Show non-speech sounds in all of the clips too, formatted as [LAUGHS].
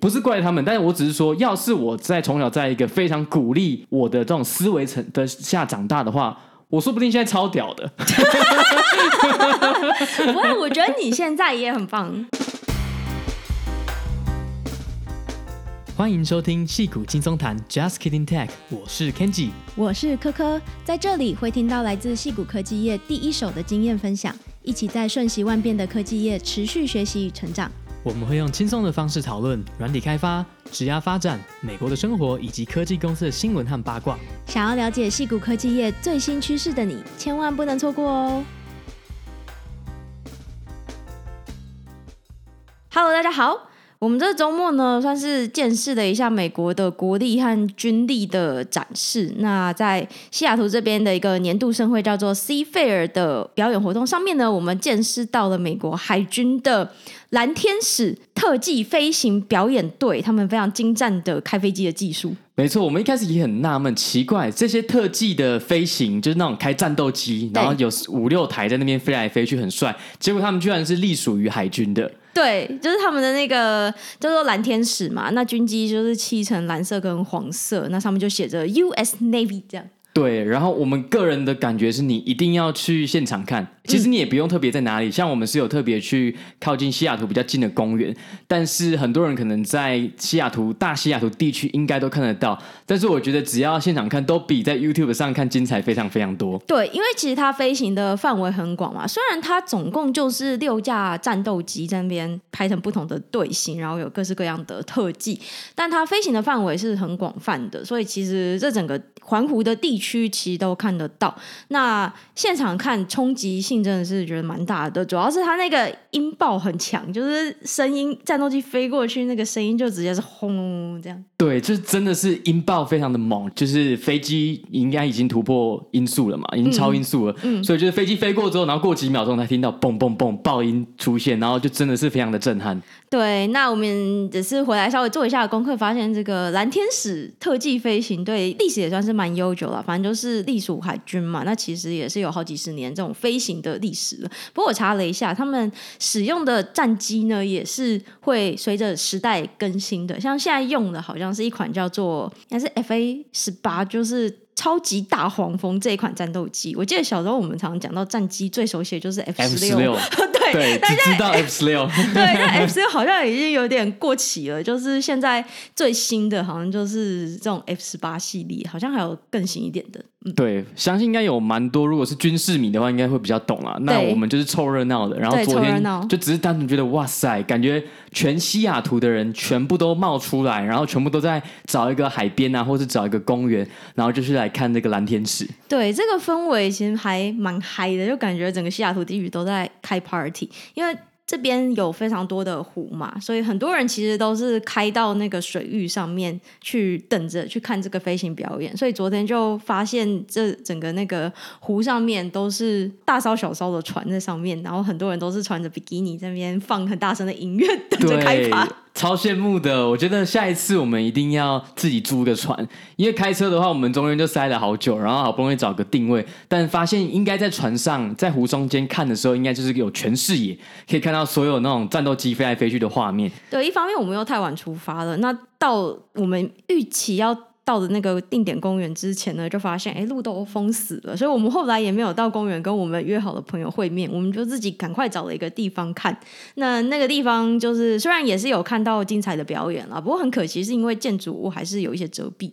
不是怪他们，但是我只是说，要是我在从小在一个非常鼓励我的这种思维层的下长大的话，我说不定现在超屌的。不会，我觉得你现在也很棒。欢迎收听戏骨轻松谈，Just Kidding Tech，我是 Kenji，我是科科，在这里会听到来自戏骨科技业第一手的经验分享，一起在瞬息万变的科技业持续学习与成长。我们会用轻松的方式讨论软体开发、职涯发展、美国的生活以及科技公司的新闻和八卦。想要了解戏谷科技业最新趋势的你，千万不能错过哦！Hello，大家好。我们这个周末呢，算是见识了一下美国的国力和军力的展示。那在西雅图这边的一个年度盛会叫做 Seafair 的表演活动上面呢，我们见识到了美国海军的蓝天使特技飞行表演队，他们非常精湛的开飞机的技术。没错，我们一开始也很纳闷，奇怪这些特技的飞行，就是那种开战斗机，然后有五六台在那边飞来飞去，很帅。结果他们居然是隶属于海军的。对，就是他们的那个叫做蓝天使嘛，那军机就是漆成蓝色跟黄色，那上面就写着 US Navy 这样。对，然后我们个人的感觉是你一定要去现场看。其实你也不用特别在哪里，像我们是有特别去靠近西雅图比较近的公园，但是很多人可能在西雅图大西雅图地区应该都看得到。但是我觉得只要现场看，都比在 YouTube 上看精彩非常非常多。对，因为其实它飞行的范围很广嘛，虽然它总共就是六架战斗机在那边拍成不同的队形，然后有各式各样的特技，但它飞行的范围是很广泛的，所以其实这整个环湖的地区其实都看得到。那现场看冲击性。真的是觉得蛮大的，主要是它那个音爆很强，就是声音战斗机飞过去，那个声音就直接是轰这样。对，就是真的是音爆非常的猛，就是飞机应该已经突破音速了嘛，已经超音速了，嗯，所以就是飞机飞过之后，然后过几秒钟才听到嘣嘣嘣爆音出现，然后就真的是非常的震撼。对，那我们只是回来稍微做一下功课，发现这个蓝天使特技飞行队历史也算是蛮悠久了，反正就是隶属海军嘛，那其实也是有好几十年这种飞行的历史了。不过我查了一下，他们使用的战机呢，也是会随着时代更新的，像现在用的好像。是一款叫做应该是 FA 十八，就是超级大黄蜂这一款战斗机。我记得小时候我们常常讲到战机最熟悉的就是 F 十六，[LAUGHS] 对，只知道 F 十六，[LAUGHS] 对，但 F 十六好像已经有点过期了。就是现在最新的好像就是这种 F 十八系列，好像还有更新一点的。对，相信应该有蛮多。如果是军事迷的话，应该会比较懂啦。那我们就是凑热闹的。然后昨天就只是单纯觉得，哇塞，感觉全西雅图的人全部都冒出来，然后全部都在找一个海边啊，或是找一个公园，然后就是来看这个蓝天使。对，这个氛围其实还蛮嗨的，就感觉整个西雅图地区都在开 party，因为。这边有非常多的湖嘛，所以很多人其实都是开到那个水域上面去等着去看这个飞行表演。所以昨天就发现，这整个那个湖上面都是大艘小艘的船在上面，然后很多人都是穿着比基尼在那边放很大声的音乐，等着开趴。超羡慕的，我觉得下一次我们一定要自己租个船，因为开车的话，我们中间就塞了好久，然后好不容易找个定位，但发现应该在船上，在湖中间看的时候，应该就是有全视野，可以看到所有那种战斗机飞来飞去的画面。对，一方面我们又太晚出发了，那到我们预期要。到的那个定点公园之前呢，就发现哎，路都封死了，所以我们后来也没有到公园跟我们约好的朋友会面，我们就自己赶快找了一个地方看。那那个地方就是虽然也是有看到精彩的表演啦，不过很可惜是因为建筑物还是有一些遮蔽。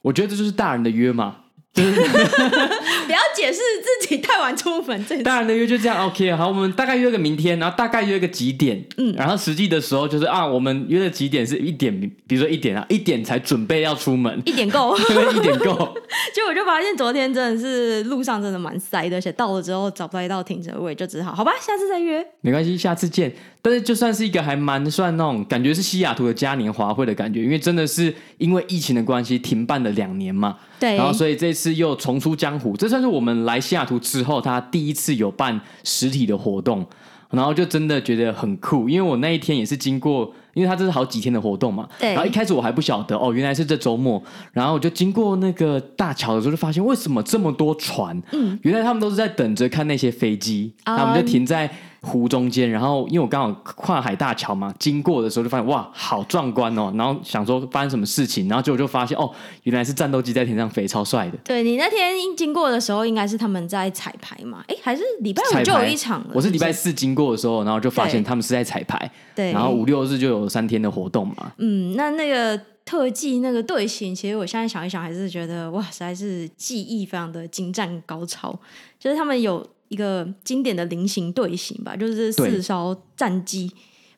我觉得这就是大人的约嘛。[LAUGHS] 不要解释自己太晚出门。这当然的约就这样，OK。好，我们大概约个明天，然后大概约个几点？嗯，然后实际的时候就是啊，我们约的几点是一点，比如说一点啊，一点才准备要出门，一点够，[LAUGHS] 一点够。[LAUGHS] 结果我就发现昨天真的是路上真的蛮塞的，而且到了之后找不到一道停车位，就只好好吧，下次再约。没关系，下次见。但是就算是一个还蛮算那种感觉是西雅图的嘉年华会的感觉，因为真的是因为疫情的关系停办了两年嘛。对。然后所以这次又重出江湖，这算是我们来西雅图之后他第一次有办实体的活动，然后就真的觉得很酷。因为我那一天也是经过，因为他这是好几天的活动嘛。对。然后一开始我还不晓得哦，原来是这周末。然后我就经过那个大桥的时候，就发现为什么这么多船？嗯。原来他们都是在等着看那些飞机，他们就停在。湖中间，然后因为我刚好跨海大桥嘛，经过的时候就发现哇，好壮观哦，然后想说发生什么事情，然后结果就发现哦，原来是战斗机在天上飞，超帅的。对，你那天经过的时候，应该是他们在彩排嘛？哎，还是礼拜五就有一场了？我是礼拜四经过的时候，然后就发现他们是在彩排。对，然后五六日就有三天的活动嘛。嗯，那那个。特技那个队形，其实我现在想一想，还是觉得哇，实在是技艺非常的精湛高超。就是他们有一个经典的菱形队形吧，就是四艘战机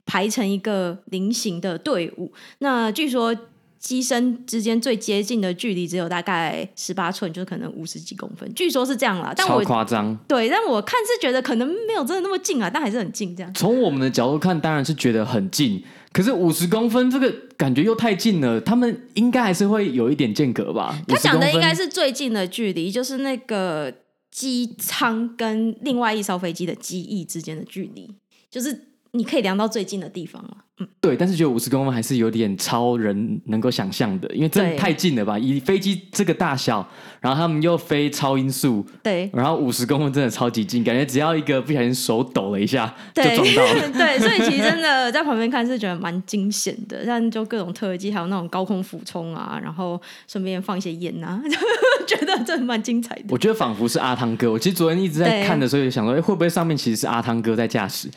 排成一个菱形的队伍。那据说机身之间最接近的距离只有大概十八寸，就是可能五十几公分。据说是这样啦，但我超夸张。对，但我看是觉得可能没有真的那么近啊，但还是很近。这样从我们的角度看，当然是觉得很近。可是五十公分这个感觉又太近了，他们应该还是会有一点间隔吧？他讲的应该是最近的距离，就是那个机舱跟另外一艘飞机的机翼之间的距离，就是你可以量到最近的地方了。嗯，对，但是觉得五十公分还是有点超人能够想象的，因为真的太近了吧？以飞机这个大小，然后他们又飞超音速，对，然后五十公分真的超级近，感觉只要一个不小心手抖了一下就撞到了。[LAUGHS] 对，所以其实真的在旁边看是觉得蛮惊险的，但就各种特技，还有那种高空俯冲啊，然后顺便放一些烟啊，[LAUGHS] 觉得真的蛮精彩的。我觉得仿佛是阿汤哥，我其实昨天一直在看的时候，就想说，哎，会不会上面其实是阿汤哥在驾驶？[LAUGHS]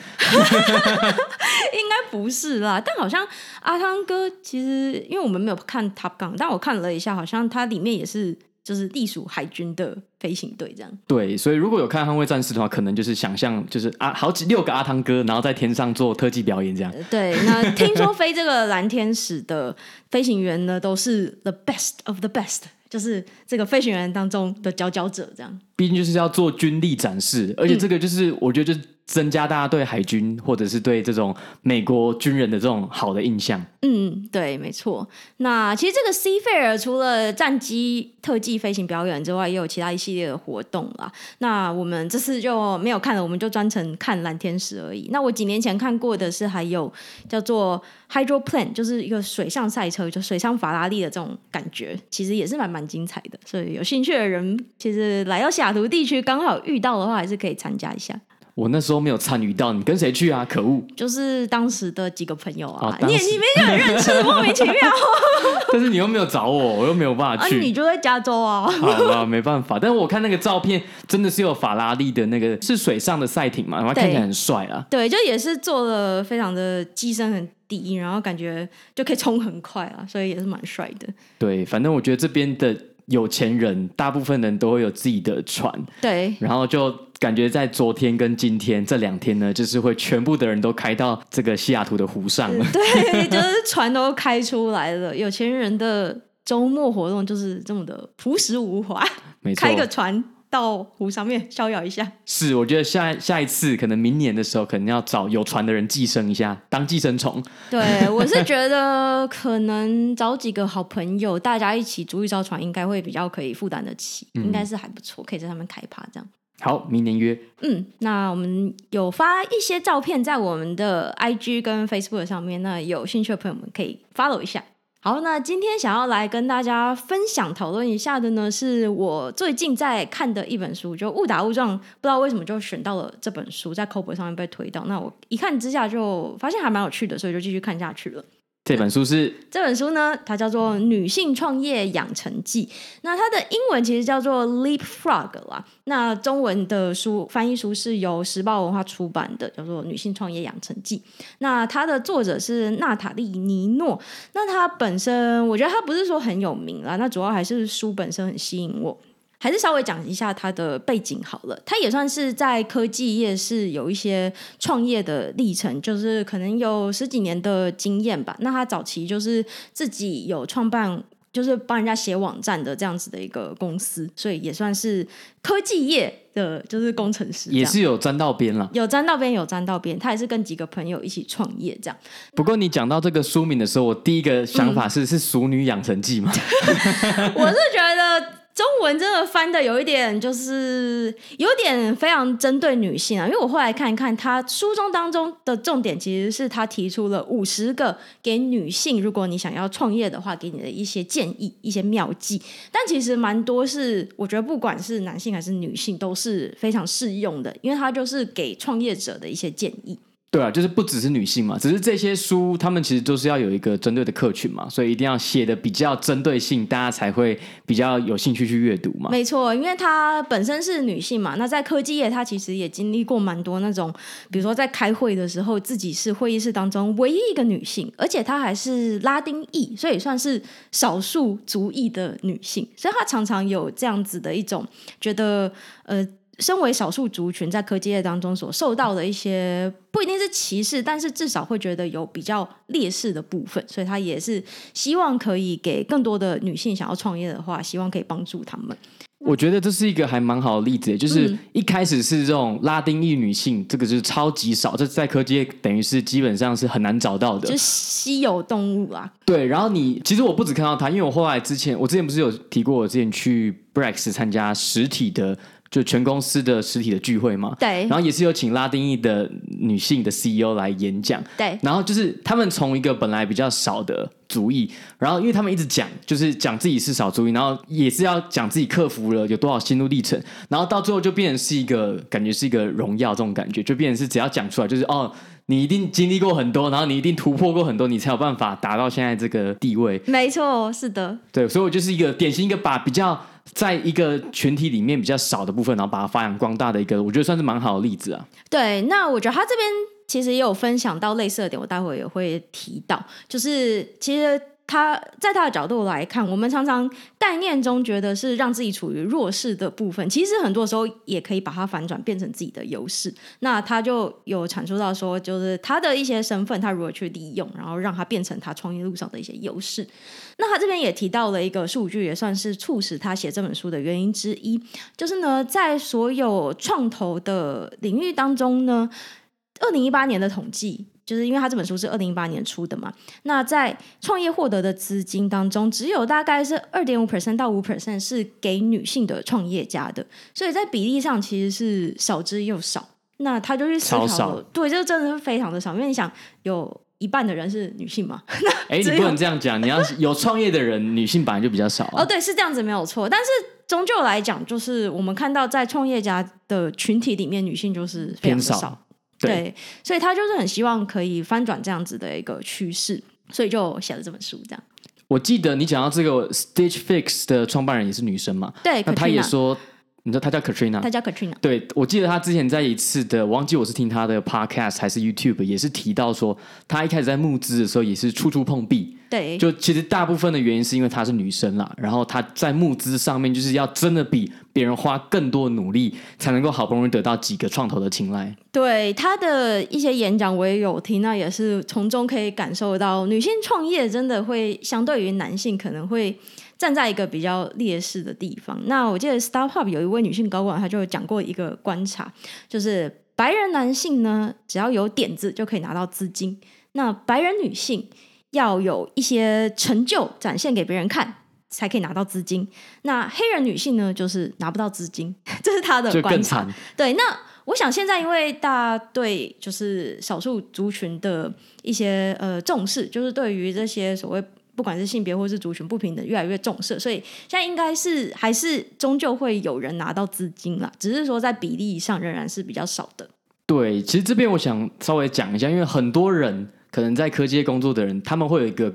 应该不是。是啦，但好像阿汤哥其实，因为我们没有看 Top Gun，但我看了一下，好像它里面也是就是隶属海军的飞行队这样。对，所以如果有看《捍卫战士》的话，可能就是想象就是啊，好几六个阿汤哥，然后在天上做特技表演这样。对，那听说飞这个蓝天使的飞行员呢，都是 the best of the best，就是这个飞行员当中的佼佼者这样。毕竟就是要做军力展示，而且这个就是、嗯、我觉得就是。增加大家对海军或者是对这种美国军人的这种好的印象。嗯，对，没错。那其实这个 Seafarer 除了战机特技飞行表演之外，也有其他一系列的活动啦。那我们这次就没有看了，我们就专程看蓝天使而已。那我几年前看过的是还有叫做 Hydroplane，就是一个水上赛车，就水上法拉利的这种感觉，其实也是蛮蛮精彩的。所以有兴趣的人，其实来到西雅图地区刚好遇到的话，还是可以参加一下。我那时候没有参与到，你跟谁去啊？可恶！就是当时的几个朋友啊，你你没很认识，莫名其妙。[LAUGHS] 但是你又没有找我，我又没有办法去。啊、你就在加州啊？好了，没办法。但是我看那个照片，真的是有法拉利的那个是水上的赛艇嘛，然后看起来很帅啊。对，就也是做的非常的机身很低，然后感觉就可以冲很快啊，所以也是蛮帅的。对，反正我觉得这边的有钱人，大部分人都会有自己的船。对，然后就。感觉在昨天跟今天这两天呢，就是会全部的人都开到这个西雅图的湖上了。[LAUGHS] 对，就是船都开出来了。有钱人的周末活动就是这么的朴实无华，没错，开个船到湖上面逍遥一下。是，我觉得下下一次可能明年的时候，可能要找有船的人寄生一下，当寄生虫。对，我是觉得可能找几个好朋友，大家一起租一艘船，应该会比较可以负担得起，[LAUGHS] 嗯、应该是还不错，可以在上面开趴这样。好，明年约。嗯，那我们有发一些照片在我们的 IG 跟 Facebook 上面，那有兴趣的朋友们可以 follow 一下。好，那今天想要来跟大家分享讨论一下的呢，是我最近在看的一本书，就误打误撞，不知道为什么就选到了这本书，在 Kobo 上面被推到，那我一看之下就发现还蛮有趣的，所以就继续看下去了。这本书是这本书呢，它叫做《女性创业养成记》。那它的英文其实叫做《Leapfrog》啦。那中文的书翻译书是由时报文化出版的，叫做《女性创业养成记》。那它的作者是娜塔莉尼诺。那它本身，我觉得它不是说很有名啦。那主要还是书本身很吸引我。还是稍微讲一下他的背景好了，他也算是在科技业是有一些创业的历程，就是可能有十几年的经验吧。那他早期就是自己有创办，就是帮人家写网站的这样子的一个公司，所以也算是科技业的，就是工程师，也是有沾到边了，有沾到边，有沾到边。他也是跟几个朋友一起创业这样。不过你讲到这个书名的时候，我第一个想法是、嗯、是《熟女养成记》吗？[LAUGHS] 我是觉得。中文真的翻的有一点，就是有点非常针对女性啊。因为我后来看一看，他书中当中的重点其实是他提出了五十个给女性，如果你想要创业的话，给你的一些建议、一些妙计。但其实蛮多是，我觉得不管是男性还是女性，都是非常适用的，因为他就是给创业者的一些建议。对啊，就是不只是女性嘛，只是这些书他们其实都是要有一个针对的客群嘛，所以一定要写的比较针对性，大家才会比较有兴趣去阅读嘛。没错，因为她本身是女性嘛，那在科技业她其实也经历过蛮多那种，比如说在开会的时候，自己是会议室当中唯一一个女性，而且她还是拉丁裔，所以算是少数族裔的女性，所以她常常有这样子的一种觉得呃。身为少数族群，在科技业当中所受到的一些不一定是歧视，但是至少会觉得有比较劣势的部分，所以他也是希望可以给更多的女性想要创业的话，希望可以帮助他们。我觉得这是一个还蛮好的例子，就是一开始是这种拉丁裔女性，这个就是超级少，这在科技业等于是基本上是很难找到的，就是稀有动物啊。对，然后你其实我不止看到她，因为我后来之前我之前不是有提过，我之前去 Brex 参加实体的。就全公司的实体的聚会嘛，对，然后也是有请拉丁裔的女性的 CEO 来演讲，对，然后就是他们从一个本来比较少的族裔，然后因为他们一直讲，就是讲自己是少族裔，然后也是要讲自己克服了有多少心路历程，然后到最后就变成是一个感觉是一个荣耀这种感觉，就变成是只要讲出来就是哦，你一定经历过很多，然后你一定突破过很多，你才有办法达到现在这个地位。没错，是的，对，所以我就是一个典型一个把比较。在一个群体里面比较少的部分，然后把它发扬光大的一个，我觉得算是蛮好的例子啊。对，那我觉得他这边其实也有分享到类似的点，我待会也会提到，就是其实。他在他的角度来看，我们常常概念中觉得是让自己处于弱势的部分，其实很多时候也可以把它反转变成自己的优势。那他就有阐述到说，就是他的一些身份，他如何去利用，然后让他变成他创业路上的一些优势。那他这边也提到了一个数据，也算是促使他写这本书的原因之一，就是呢，在所有创投的领域当中呢，二零一八年的统计。就是因为他这本书是二零一八年出的嘛，那在创业获得的资金当中，只有大概是二点五 percent 到五 percent 是给女性的创业家的，所以在比例上其实是少之又少。那他就去思考对，就真的是非常的少，因为你想有一半的人是女性嘛？哎，你不能这样讲，你要有创业的人，女性本来就比较少啊。哦，对，是这样子没有错，但是终究来讲，就是我们看到在创业家的群体里面，女性就是非常的少。对，所以他就是很希望可以翻转这样子的一个趋势，所以就写了这本书。这样，我记得你讲到这个 Stitch Fix 的创办人也是女生嘛？对，那她也说。你知道他叫 Katrina，他叫 Katrina。对，我记得他之前在一次的，我忘记我是听他的 Podcast 还是 YouTube，也是提到说，他一开始在募资的时候也是处处碰壁。对，就其实大部分的原因是因为她是女生啦，然后她在募资上面就是要真的比别人花更多的努力，才能够好不容易得到几个创投的青睐。对，她的一些演讲我也有听，那也是从中可以感受到，女性创业真的会相对于男性可能会。站在一个比较劣势的地方。那我记得 StartPub 有一位女性高管，她就讲过一个观察，就是白人男性呢，只要有点子就可以拿到资金；那白人女性要有一些成就展现给别人看，才可以拿到资金。那黑人女性呢，就是拿不到资金，[LAUGHS] 这是她的观察。对，那我想现在因为大家对就是少数族群的一些呃重视，就是对于这些所谓。不管是性别或是族群不平等，越来越重视，所以现在应该是还是终究会有人拿到资金啦，只是说在比例上仍然是比较少的。对，其实这边我想稍微讲一下，因为很多人可能在科技工作的人，他们会有一个。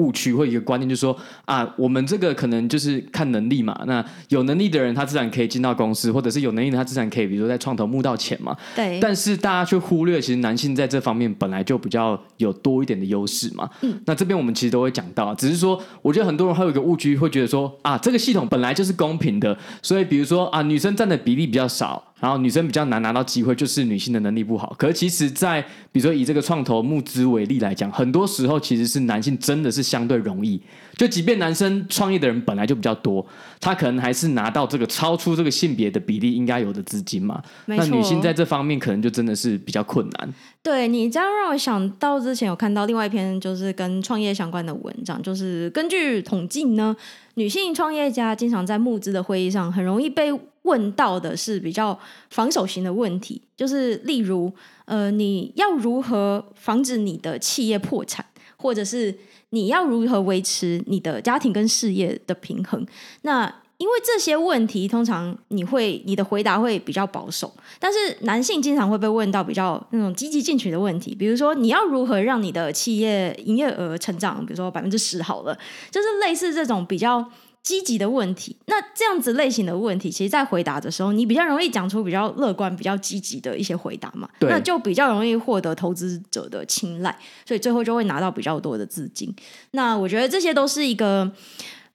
误区或一个观念，就是说啊，我们这个可能就是看能力嘛。那有能力的人，他自然可以进到公司，或者是有能力的，他自然可以，比如说在创投募到钱嘛。对。但是大家却忽略，其实男性在这方面本来就比较有多一点的优势嘛。嗯。那这边我们其实都会讲到，只是说，我觉得很多人还有一个误区，会觉得说啊，这个系统本来就是公平的，所以比如说啊，女生占的比例比较少。然后女生比较难拿到机会，就是女性的能力不好。可是其实，在比如说以这个创投募资为例来讲，很多时候其实是男性真的是相对容易。就即便男生创业的人本来就比较多，他可能还是拿到这个超出这个性别的比例应该有的资金嘛。那女性在这方面可能就真的是比较困难。对，你这样让我想到之前有看到另外一篇就是跟创业相关的文章，就是根据统计呢，女性创业家经常在募资的会议上很容易被问到的是比较防守型的问题，就是例如呃，你要如何防止你的企业破产，或者是你要如何维持你的家庭跟事业的平衡？那因为这些问题，通常你会你的回答会比较保守，但是男性经常会被问到比较那种积极进取的问题，比如说你要如何让你的企业营业额成长，比如说百分之十好了，就是类似这种比较积极的问题。那这样子类型的问题，其实，在回答的时候，你比较容易讲出比较乐观、比较积极的一些回答嘛，那就比较容易获得投资者的青睐，所以最后就会拿到比较多的资金。那我觉得这些都是一个。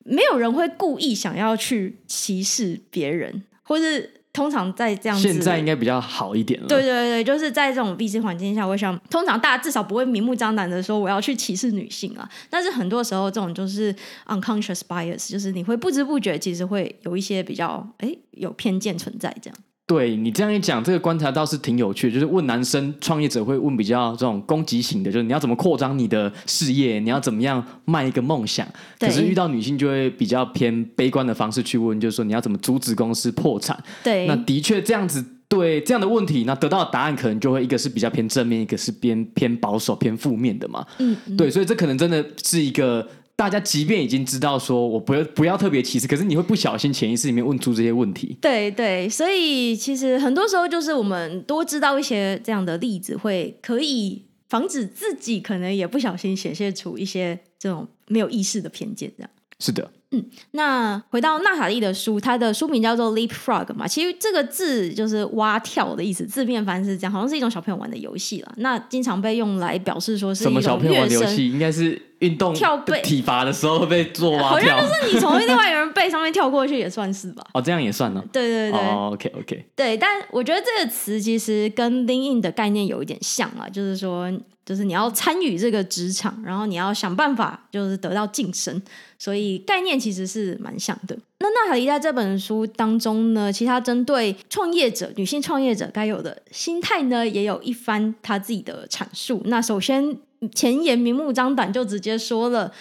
没有人会故意想要去歧视别人，或是通常在这样子，现在应该比较好一点了。对对对，就是在这种 VC 环境下，我想通常大家至少不会明目张胆的说我要去歧视女性啊。但是很多时候，这种就是 unconscious bias，就是你会不知不觉其实会有一些比较哎有偏见存在这样。对你这样一讲，这个观察倒是挺有趣的。就是问男生创业者会问比较这种攻击型的，就是你要怎么扩张你的事业，你要怎么样卖一个梦想。可是遇到女性就会比较偏悲观的方式去问，就是说你要怎么阻止公司破产。对，那的确这样子，对这样的问题，那得到的答案可能就会一个是比较偏正面，一个是偏偏保守、偏负面的嘛。嗯，嗯，对，所以这可能真的是一个。大家即便已经知道说我不要不要特别歧视，可是你会不小心潜意识里面问出这些问题。对对，所以其实很多时候就是我们多知道一些这样的例子，会可以防止自己可能也不小心显现出一些这种没有意识的偏见。这样是的。嗯，那回到娜塔莉的书，它的书名叫做 Leapfrog 嘛，其实这个字就是蛙跳的意思，字面翻是这样，好像是一种小朋友玩的游戏啦。那经常被用来表示说是什么小朋友玩的游戏，应该是运动跳背体罚的时候会被做蛙跳，好像就是你从另外一个人背上面跳过去也算是吧？[LAUGHS] 哦，这样也算呢？对对对哦，OK OK，对，但我觉得这个词其实跟 Lean In 的概念有一点像啊，就是说。就是你要参与这个职场，然后你要想办法，就是得到晋升，所以概念其实是蛮像的。那娜塔莉在这本书当中呢，其他针对创业者、女性创业者该有的心态呢，也有一番她自己的阐述。那首先前言明目张胆就直接说了。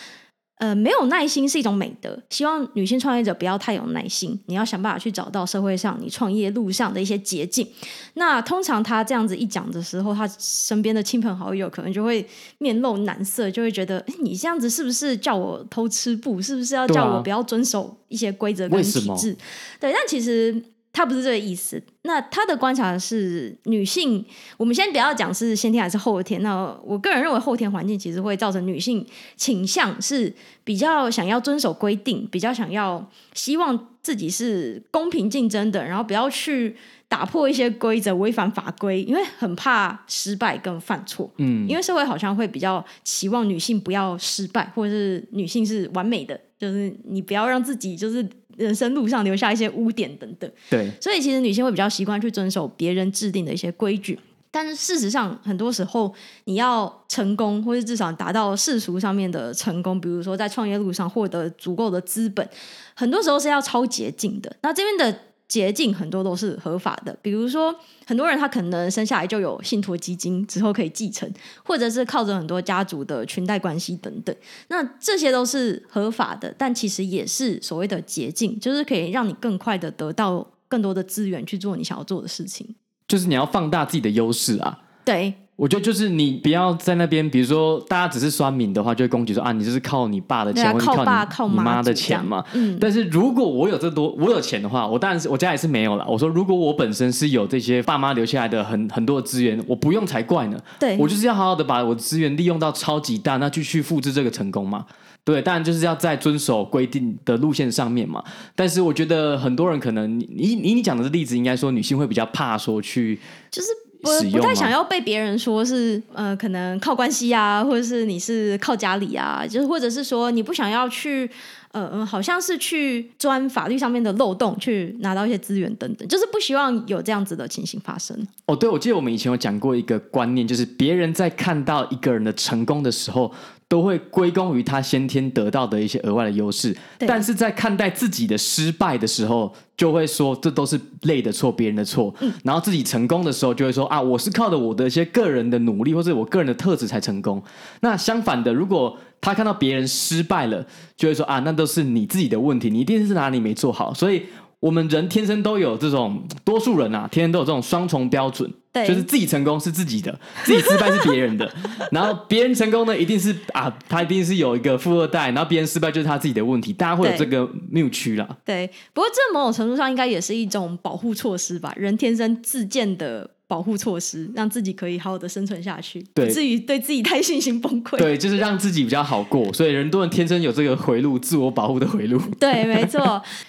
呃，没有耐心是一种美德。希望女性创业者不要太有耐心，你要想办法去找到社会上你创业路上的一些捷径。那通常他这样子一讲的时候，他身边的亲朋好友可能就会面露难色，就会觉得，诶，你这样子是不是叫我偷吃步？是不是要叫我不要遵守一些规则跟体制？对，但其实。他不是这个意思。那他的观察是，女性，我们先不要讲是先天还是后天。那我个人认为，后天环境其实会造成女性倾向是比较想要遵守规定，比较想要希望自己是公平竞争的，然后不要去打破一些规则、违反法规，因为很怕失败跟犯错。嗯，因为社会好像会比较期望女性不要失败，或者是女性是完美的，就是你不要让自己就是。人生路上留下一些污点等等，对，所以其实女性会比较习惯去遵守别人制定的一些规矩，但是事实上，很多时候你要成功，或是至少达到世俗上面的成功，比如说在创业路上获得足够的资本，很多时候是要超捷径的。那这边的。捷径很多都是合法的，比如说很多人他可能生下来就有信托基金，之后可以继承，或者是靠着很多家族的裙带关系等等，那这些都是合法的，但其实也是所谓的捷径，就是可以让你更快的得到更多的资源去做你想要做的事情，就是你要放大自己的优势啊，对。我觉得就是你不要在那边，比如说大家只是酸民的话，就会攻击说啊，你就是靠你爸的钱，或者靠你妈的钱嘛。嗯。但是如果我有这多，我有钱的话，我当然是我家也是没有了。我说如果我本身是有这些爸妈留下来的很很多的资源，我不用才怪呢。对。我就是要好好的把我的资源利用到超级大，那继续复制这个成功嘛。对，当然就是要在遵守规定的路线上面嘛。但是我觉得很多人可能，你你你讲的例子，应该说女性会比较怕说去，就是。使用吗？不太想要被别人说是呃，可能靠关系啊，或者是你是靠家里啊，就是或者是说你不想要去。呃嗯，好像是去钻法律上面的漏洞，去拿到一些资源等等，就是不希望有这样子的情形发生。哦，对，我记得我们以前有讲过一个观念，就是别人在看到一个人的成功的时候，都会归功于他先天得到的一些额外的优势，但是在看待自己的失败的时候，就会说这都是累的错，别人的错。嗯，然后自己成功的时候，就会说啊，我是靠着我的一些个人的努力或者我个人的特质才成功。那相反的，如果他看到别人失败了，就会说啊，那都是你自己的问题，你一定是哪里没做好。所以，我们人天生都有这种，多数人啊，天生都有这种双重标准，对，就是自己成功是自己的，[LAUGHS] 自己失败是别人的。然后别人成功呢，一定是啊，他一定是有一个富二代，然后别人失败就是他自己的问题，大家会有这个谬区啦。对，不过这某种程度上应该也是一种保护措施吧，人天生自建的。保护措施，让自己可以好好的生存下去，对，至于对自己太信心崩溃。对，[LAUGHS] 就是让自己比较好过。所以人多人天生有这个回路，自我保护的回路。[LAUGHS] [LAUGHS] 对，没错。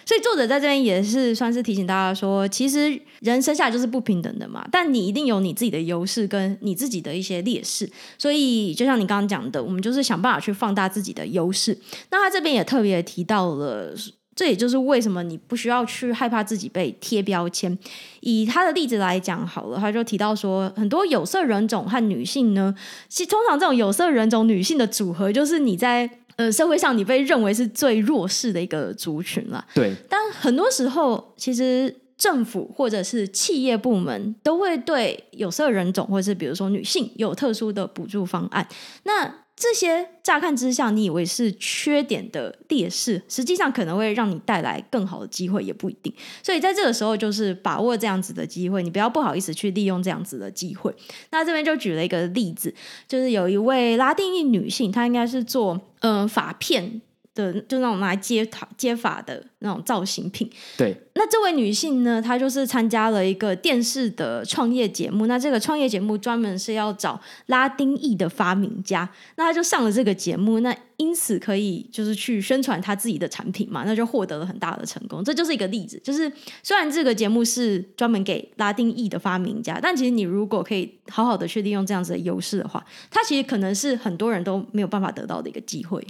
所以作者在这边也是算是提醒大家说，其实人生下来就是不平等的嘛，但你一定有你自己的优势跟你自己的一些劣势。所以就像你刚刚讲的，我们就是想办法去放大自己的优势。那他这边也特别提到了。这也就是为什么你不需要去害怕自己被贴标签。以他的例子来讲好了，他就提到说，很多有色人种和女性呢，其实通常这种有色人种女性的组合，就是你在呃社会上你被认为是最弱势的一个族群了。对。但很多时候，其实政府或者是企业部门都会对有色人种或者是比如说女性有特殊的补助方案。那这些乍看之下，你以为是缺点的劣势，实际上可能会让你带来更好的机会，也不一定。所以在这个时候，就是把握这样子的机会，你不要不好意思去利用这样子的机会。那这边就举了一个例子，就是有一位拉丁裔女性，她应该是做嗯发片。的就那种拿来接发接发的那种造型品。对，那这位女性呢，她就是参加了一个电视的创业节目。那这个创业节目专门是要找拉丁裔的发明家。那她就上了这个节目，那因此可以就是去宣传她自己的产品嘛，那就获得了很大的成功。这就是一个例子，就是虽然这个节目是专门给拉丁裔的发明家，但其实你如果可以好好的去利用这样子的优势的话，它其实可能是很多人都没有办法得到的一个机会。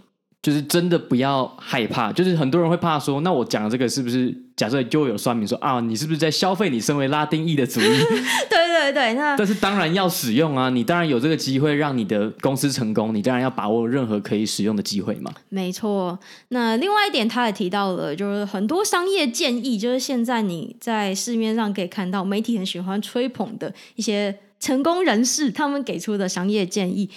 就是真的不要害怕，就是很多人会怕说，那我讲的这个是不是假设就会有酸民说啊，你是不是在消费你身为拉丁裔的主义？[LAUGHS] 对对对，那但是当然要使用啊，你当然有这个机会让你的公司成功，你当然要把握任何可以使用的机会嘛。没错，那另外一点他也提到了，就是很多商业建议，就是现在你在市面上可以看到媒体很喜欢吹捧的一些成功人士，他们给出的商业建议。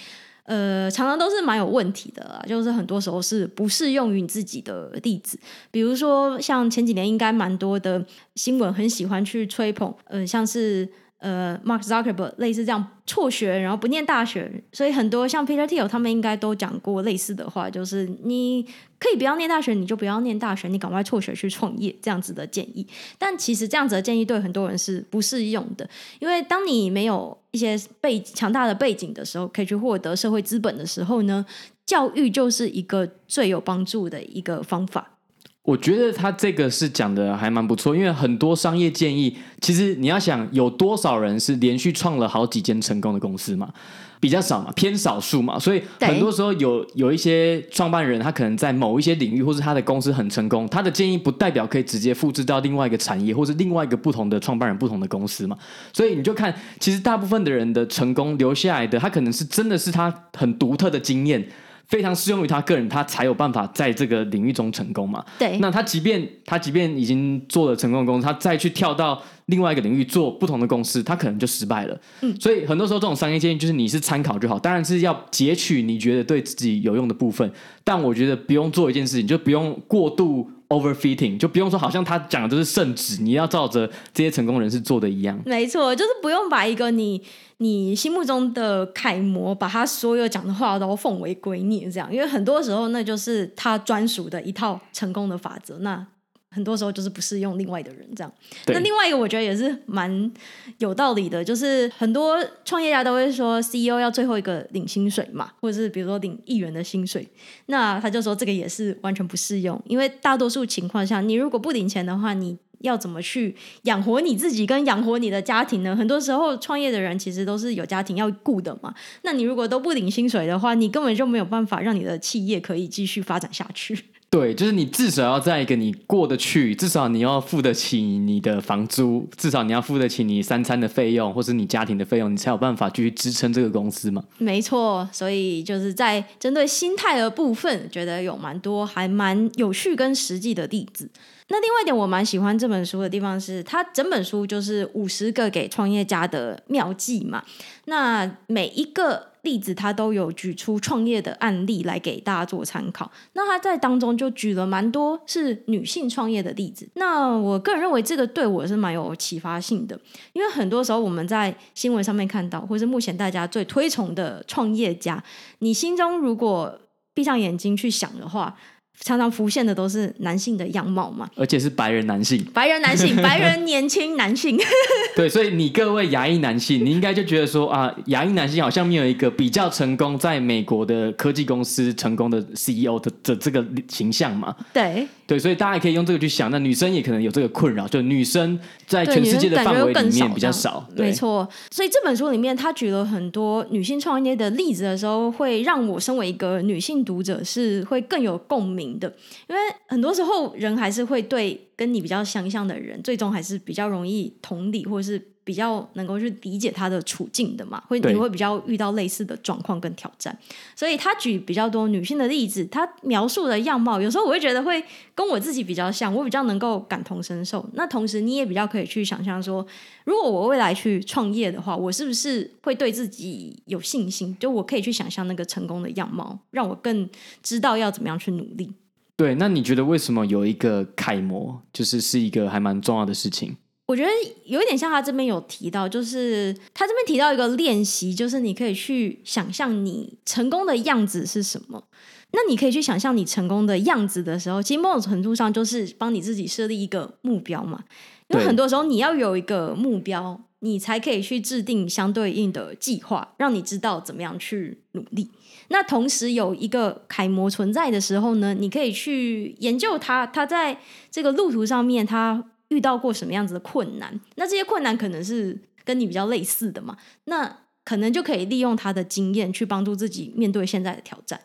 呃，常常都是蛮有问题的啦，就是很多时候是不适用于你自己的例子。比如说，像前几年应该蛮多的新闻很喜欢去吹捧，嗯，像是呃，Mark Zuckerberg 类似这样辍学，然后不念大学，所以很多像 Peter Thiel 他们应该都讲过类似的话，就是你可以不要念大学，你就不要念大学，你赶快辍学去创业这样子的建议。但其实这样子的建议对很多人是不适用的，因为当你没有一些背强大的背景的时候，可以去获得社会资本的时候呢，教育就是一个最有帮助的一个方法。我觉得他这个是讲的还蛮不错，因为很多商业建议，其实你要想有多少人是连续创了好几间成功的公司嘛？比较少嘛，偏少数嘛，所以很多时候有有一些创办人，他可能在某一些领域，或是他的公司很成功，他的建议不代表可以直接复制到另外一个产业，或是另外一个不同的创办人、不同的公司嘛。所以你就看，其实大部分的人的成功留下来的，他可能是真的是他很独特的经验。非常适用于他个人，他才有办法在这个领域中成功嘛。对。那他即便他即便已经做了成功的公司，他再去跳到另外一个领域做不同的公司，他可能就失败了。嗯。所以很多时候这种商业建议就是你是参考就好，当然是要截取你觉得对自己有用的部分。但我觉得不用做一件事情，就不用过度 overfitting，就不用说好像他讲的就是圣旨，你要照着这些成功人士做的一样。没错，就是不用把一个你。你心目中的楷模，把他所有讲的话都奉为圭臬，这样，因为很多时候那就是他专属的一套成功的法则。那很多时候就是不适用另外的人，这样。那另外一个我觉得也是蛮有道理的，就是很多创业家都会说，CEO 要最后一个领薪水嘛，或者是比如说领一元的薪水。那他就说这个也是完全不适用，因为大多数情况下，你如果不领钱的话，你要怎么去养活你自己跟养活你的家庭呢？很多时候创业的人其实都是有家庭要顾的嘛。那你如果都不领薪水的话，你根本就没有办法让你的企业可以继续发展下去。对，就是你至少要在一个你过得去，至少你要付得起你的房租，至少你要付得起你三餐的费用，或是你家庭的费用，你才有办法继续支撑这个公司嘛。没错，所以就是在针对心态的部分，觉得有蛮多还蛮有趣跟实际的例子。那另外一点，我蛮喜欢这本书的地方是，它整本书就是五十个给创业家的妙计嘛。那每一个例子，他都有举出创业的案例来给大家做参考。那他在当中就举了蛮多是女性创业的例子。那我个人认为这个对我是蛮有启发性的，因为很多时候我们在新闻上面看到，或是目前大家最推崇的创业家，你心中如果闭上眼睛去想的话。常常浮现的都是男性的样貌嘛，而且是白人男性，白人男性，[LAUGHS] 白人年轻男性。[LAUGHS] 对，所以你各位牙医男性，你应该就觉得说啊，牙医男性好像没有一个比较成功，在美国的科技公司成功的 CEO 的的这个形象嘛。对。对，所以大家也可以用这个去想，那女生也可能有这个困扰，就女生在全世界的范围里面比较少。对，没错，所以这本书里面他举了很多女性创业的例子的时候，会让我身为一个女性读者是会更有共鸣的，因为很多时候人还是会对跟你比较相像的人，最终还是比较容易同理，或者是。比较能够去理解他的处境的嘛，会你会比较遇到类似的状况跟挑战，所以他举比较多女性的例子，他描述的样貌，有时候我会觉得会跟我自己比较像，我比较能够感同身受。那同时你也比较可以去想象说，如果我未来去创业的话，我是不是会对自己有信心？就我可以去想象那个成功的样貌，让我更知道要怎么样去努力。对，那你觉得为什么有一个楷模，就是是一个还蛮重要的事情？我觉得有一点像他这边有提到，就是他这边提到一个练习，就是你可以去想象你成功的样子是什么。那你可以去想象你成功的样子的时候，其实某种程度上就是帮你自己设立一个目标嘛。因为很多时候你要有一个目标，你才可以去制定相对应的计划，让你知道怎么样去努力。那同时有一个楷模存在的时候呢，你可以去研究他，他在这个路途上面他。遇到过什么样子的困难？那这些困难可能是跟你比较类似的嘛？那可能就可以利用他的经验去帮助自己面对现在的挑战。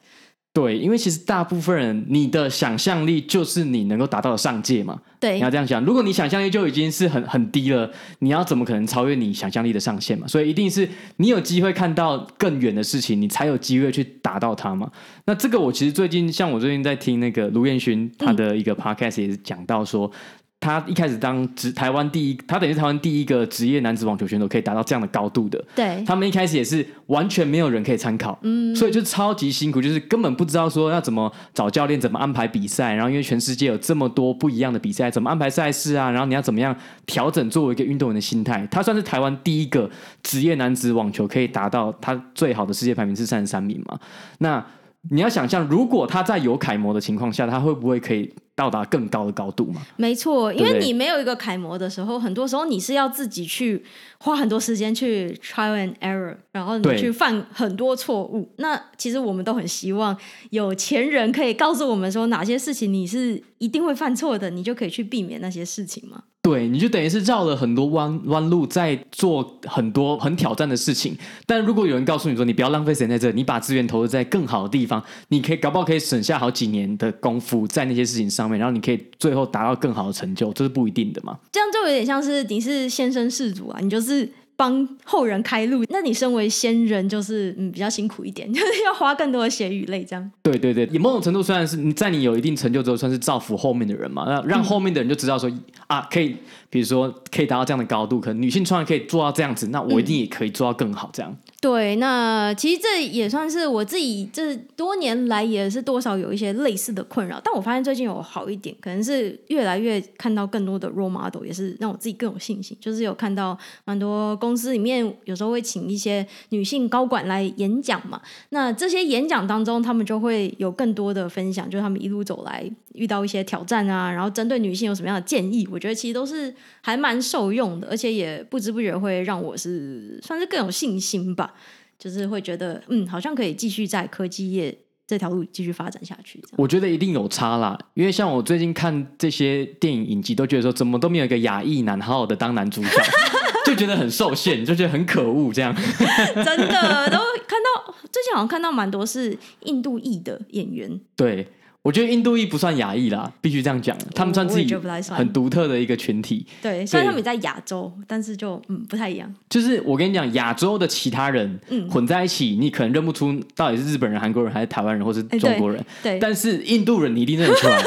对，因为其实大部分人，你的想象力就是你能够达到的上界嘛。对，你要这样想。如果你想象力就已经是很很低了，你要怎么可能超越你想象力的上限嘛？所以一定是你有机会看到更远的事情，你才有机会去达到它嘛。那这个我其实最近，像我最近在听那个卢彦勋他的一个 podcast 也是讲到说。嗯他一开始当职台湾第一，他等于是台湾第一个职业男子网球选手，可以达到这样的高度的。对，他们一开始也是完全没有人可以参考，嗯，所以就超级辛苦，就是根本不知道说要怎么找教练，怎么安排比赛，然后因为全世界有这么多不一样的比赛，怎么安排赛事啊？然后你要怎么样调整作为一个运动员的心态？他算是台湾第一个职业男子网球可以达到他最好的世界排名是三十三名嘛？那你要想象，如果他在有楷模的情况下，他会不会可以？到达更高的高度嘛？没错，因为你没有一个楷模的时候，很多时候你是要自己去花很多时间去 trial and error，然后你去犯很多错误。那其实我们都很希望有钱人可以告诉我们说，哪些事情你是一定会犯错的，你就可以去避免那些事情嘛。对，你就等于是绕了很多弯弯路，在做很多很挑战的事情。但如果有人告诉你说，你不要浪费时间在这，你把资源投入在更好的地方，你可以搞不好可以省下好几年的功夫在那些事情上面，然后你可以最后达到更好的成就，这是不一定的嘛。这样就有点像是你是先生世主啊，你就是。帮后人开路，那你身为先人就是嗯比较辛苦一点，[LAUGHS] 就是要花更多的血与泪这样。对对对，以某种程度虽然是你在你有一定成就之后，算是造福后面的人嘛，那让后面的人就知道说、嗯、啊，可以，比如说可以达到这样的高度，可能女性创业可以做到这样子，那我一定也可以做到更好这样。嗯对，那其实这也算是我自己这多年来也是多少有一些类似的困扰，但我发现最近有好一点，可能是越来越看到更多的 role model，也是让我自己更有信心。就是有看到蛮多公司里面有时候会请一些女性高管来演讲嘛，那这些演讲当中，他们就会有更多的分享，就是他们一路走来遇到一些挑战啊，然后针对女性有什么样的建议，我觉得其实都是还蛮受用的，而且也不知不觉会让我是算是更有信心吧。就是会觉得，嗯，好像可以继续在科技业这条路继续发展下去。我觉得一定有差啦，因为像我最近看这些电影影集，都觉得说怎么都没有一个亚裔男好好的当男主角，[LAUGHS] [LAUGHS] 就觉得很受限，就觉得很可恶这样。[LAUGHS] 真的都看到最近好像看到蛮多是印度裔的演员，对。我觉得印度裔不算亚裔啦，必须这样讲，他们算自己很独特的一个群体。对，虽然他们也在亚洲，但是就嗯不太一样。就是我跟你讲，亚洲的其他人混在一起，你可能认不出到底是日本人、韩国人还是台湾人或是中国人。对，但是印度人你一定认得出来。[LAUGHS]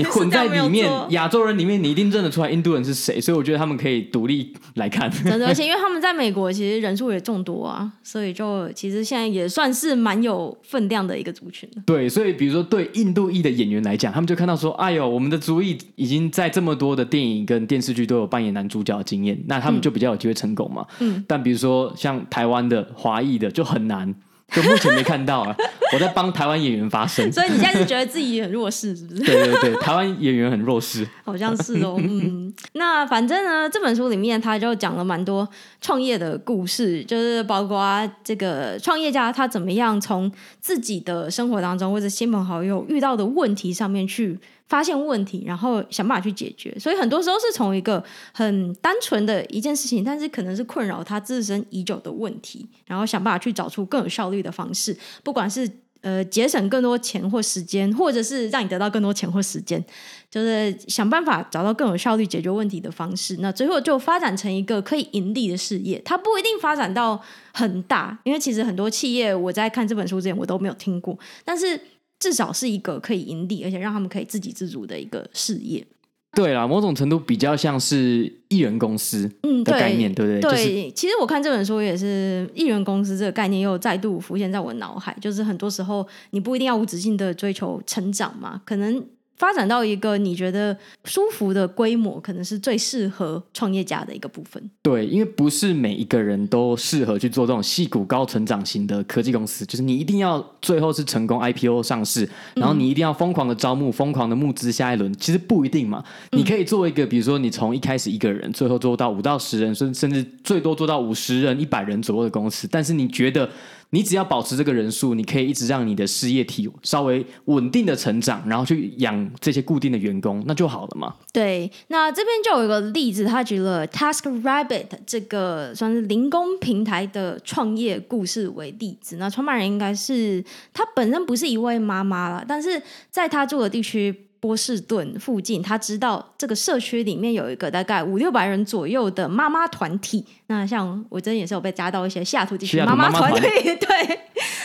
你混在里面，亚洲人里面，你一定认得出来印度人是谁，所以我觉得他们可以独立来看。[LAUGHS] 真的，而且因为他们在美国其实人数也众多啊，所以就其实现在也算是蛮有分量的一个族群。对，所以比如说对印度裔的演员来讲，他们就看到说，哎呦，我们的族裔已经在这么多的电影跟电视剧都有扮演男主角的经验，那他们就比较有机会成功嘛。嗯。但比如说像台湾的华裔的就很难。就目前没看到啊，[LAUGHS] 我在帮台湾演员发声，所以你现在是觉得自己很弱势，是不是？[LAUGHS] 对对对，台湾演员很弱势，好像是哦。嗯，那反正呢，这本书里面他就讲了蛮多创业的故事，就是包括这个创业家他怎么样从自己的生活当中或者亲朋好友遇到的问题上面去。发现问题，然后想办法去解决，所以很多时候是从一个很单纯的一件事情，但是可能是困扰他自身已久的问题，然后想办法去找出更有效率的方式，不管是呃节省更多钱或时间，或者是让你得到更多钱或时间，就是想办法找到更有效率解决问题的方式。那最后就发展成一个可以盈利的事业，它不一定发展到很大，因为其实很多企业我在看这本书之前我都没有听过，但是。至少是一个可以盈利，而且让他们可以自给自足的一个事业。对啦，某种程度比较像是艺人公司的概念，嗯、对，对不对？对，就是、其实我看这本书也是艺人公司这个概念又再度浮现在我脑海。就是很多时候你不一定要无止境的追求成长嘛，可能。发展到一个你觉得舒服的规模，可能是最适合创业家的一个部分。对，因为不是每一个人都适合去做这种细谷高成长型的科技公司，就是你一定要最后是成功 IPO 上市，然后你一定要疯狂的招募、疯狂的募资下一轮。其实不一定嘛，你可以做一个，比如说你从一开始一个人，最后做到五到十人，甚甚至最多做到五十人、一百人左右的公司，但是你觉得？你只要保持这个人数，你可以一直让你的事业体稍微稳定的成长，然后去养这些固定的员工，那就好了嘛。对，那这边就有一个例子，他举了 TaskRabbit 这个算是零工平台的创业故事为例子。那创办人应该是他本身不是一位妈妈了，但是在他住的地区。波士顿附近，他知道这个社区里面有一个大概五六百人左右的妈妈团体。那像我真的也是有被加到一些西雅图地区妈妈团体，[LAUGHS] 对。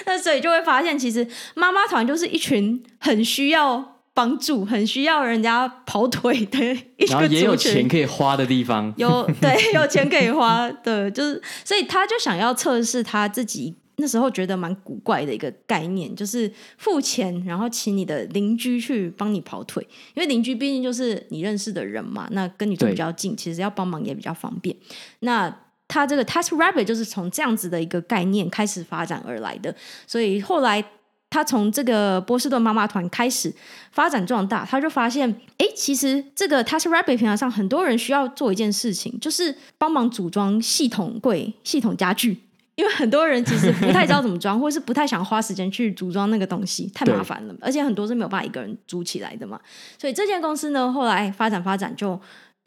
那所以就会发现，其实妈妈团就是一群很需要帮助、很需要人家跑腿的一群，然后也有钱可以花的地方。有对，有钱可以花 [LAUGHS] 的，就是所以他就想要测试他自己。那时候觉得蛮古怪的一个概念，就是付钱，然后请你的邻居去帮你跑腿，因为邻居毕竟就是你认识的人嘛，那跟你住比较近，其实要帮忙也比较方便。那他这个 TaskRabbit 就是从这样子的一个概念开始发展而来的，所以后来他从这个波士顿妈妈团开始发展壮大，他就发现，哎，其实这个 TaskRabbit 平台上很多人需要做一件事情，就是帮忙组装系统柜、系统家具。因为很多人其实不太知道怎么装，或是不太想花时间去组装那个东西，太麻烦了，而且很多是没有办法一个人组起来的嘛。所以这间公司呢，后来发展发展，就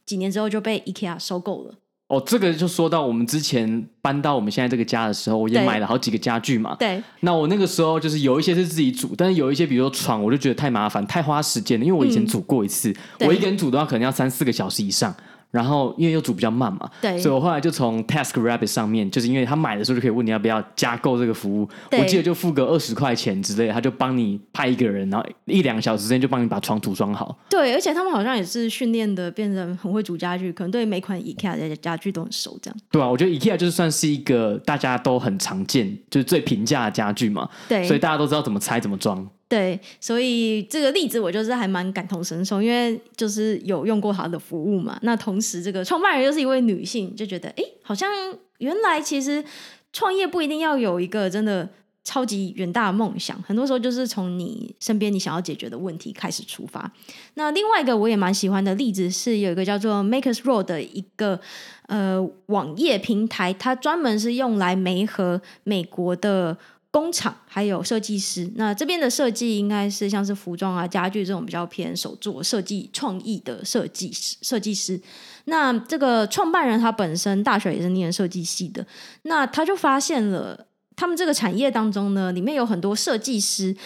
几年之后就被 IKEA 收购了。哦，这个就说到我们之前搬到我们现在这个家的时候，我也买了好几个家具嘛。对。那我那个时候就是有一些是自己组，但是有一些比如说床，我就觉得太麻烦，太花时间了。因为我以前组过一次，嗯、我一个人组的话可能要三四个小时以上。然后因为又煮比较慢嘛，对，所以我后来就从 TaskRabbit 上面，就是因为他买的时候就可以问你要不要加购这个服务，我记得就付个二十块钱之类，他就帮你派一个人，然后一两个小时之间就帮你把床组装好。对，而且他们好像也是训练的，变成很会煮家具，可能对每款 IKEA 的家具都很熟，这样。对啊，我觉得 IKEA 就是算是一个大家都很常见，就是最平价的家具嘛，对，所以大家都知道怎么拆怎么装。对，所以这个例子我就是还蛮感同身受，因为就是有用过他的服务嘛。那同时，这个创办人又是一位女性，就觉得哎，好像原来其实创业不一定要有一个真的超级远大的梦想，很多时候就是从你身边你想要解决的问题开始出发。那另外一个我也蛮喜欢的例子是有一个叫做 Makersroad 的一个呃网页平台，它专门是用来媒合美国的。工厂还有设计师。那这边的设计应该是像是服装啊、家具这种比较偏手作设计创意的设计师。设计师。那这个创办人他本身大学也是念设计系的，那他就发现了他们这个产业当中呢，里面有很多设计师，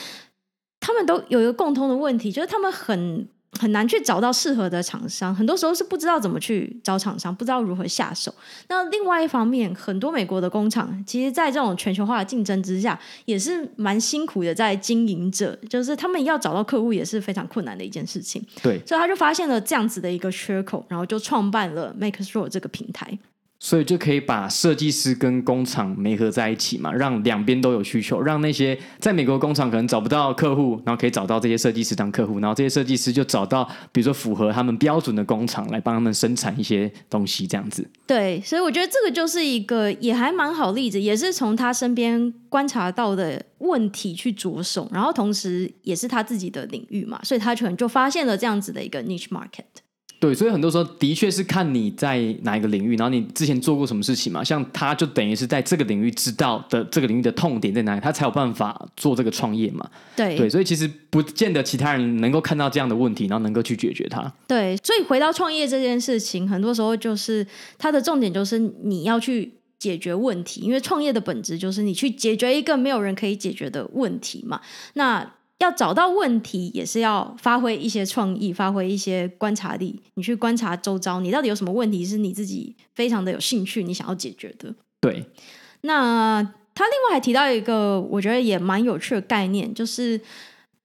他们都有一个共通的问题，就是他们很。很难去找到适合的厂商，很多时候是不知道怎么去找厂商，不知道如何下手。那另外一方面，很多美国的工厂，其实，在这种全球化的竞争之下，也是蛮辛苦的在经营着，就是他们要找到客户也是非常困难的一件事情。对，所以他就发现了这样子的一个缺口，然后就创办了 MakeStore 这个平台。所以就可以把设计师跟工厂媒合在一起嘛，让两边都有需求，让那些在美国工厂可能找不到客户，然后可以找到这些设计师当客户，然后这些设计师就找到比如说符合他们标准的工厂来帮他们生产一些东西，这样子。对，所以我觉得这个就是一个也还蛮好例子，也是从他身边观察到的问题去着手，然后同时也是他自己的领域嘛，所以他可能就发现了这样子的一个 niche market。对，所以很多时候的确是看你在哪一个领域，然后你之前做过什么事情嘛。像他就等于是在这个领域知道的这个领域的痛点在哪里，他才有办法做这个创业嘛。对对，所以其实不见得其他人能够看到这样的问题，然后能够去解决它。对，所以回到创业这件事情，很多时候就是它的重点就是你要去解决问题，因为创业的本质就是你去解决一个没有人可以解决的问题嘛。那要找到问题，也是要发挥一些创意，发挥一些观察力。你去观察周遭，你到底有什么问题是你自己非常的有兴趣，你想要解决的。对。那他另外还提到一个，我觉得也蛮有趣的概念，就是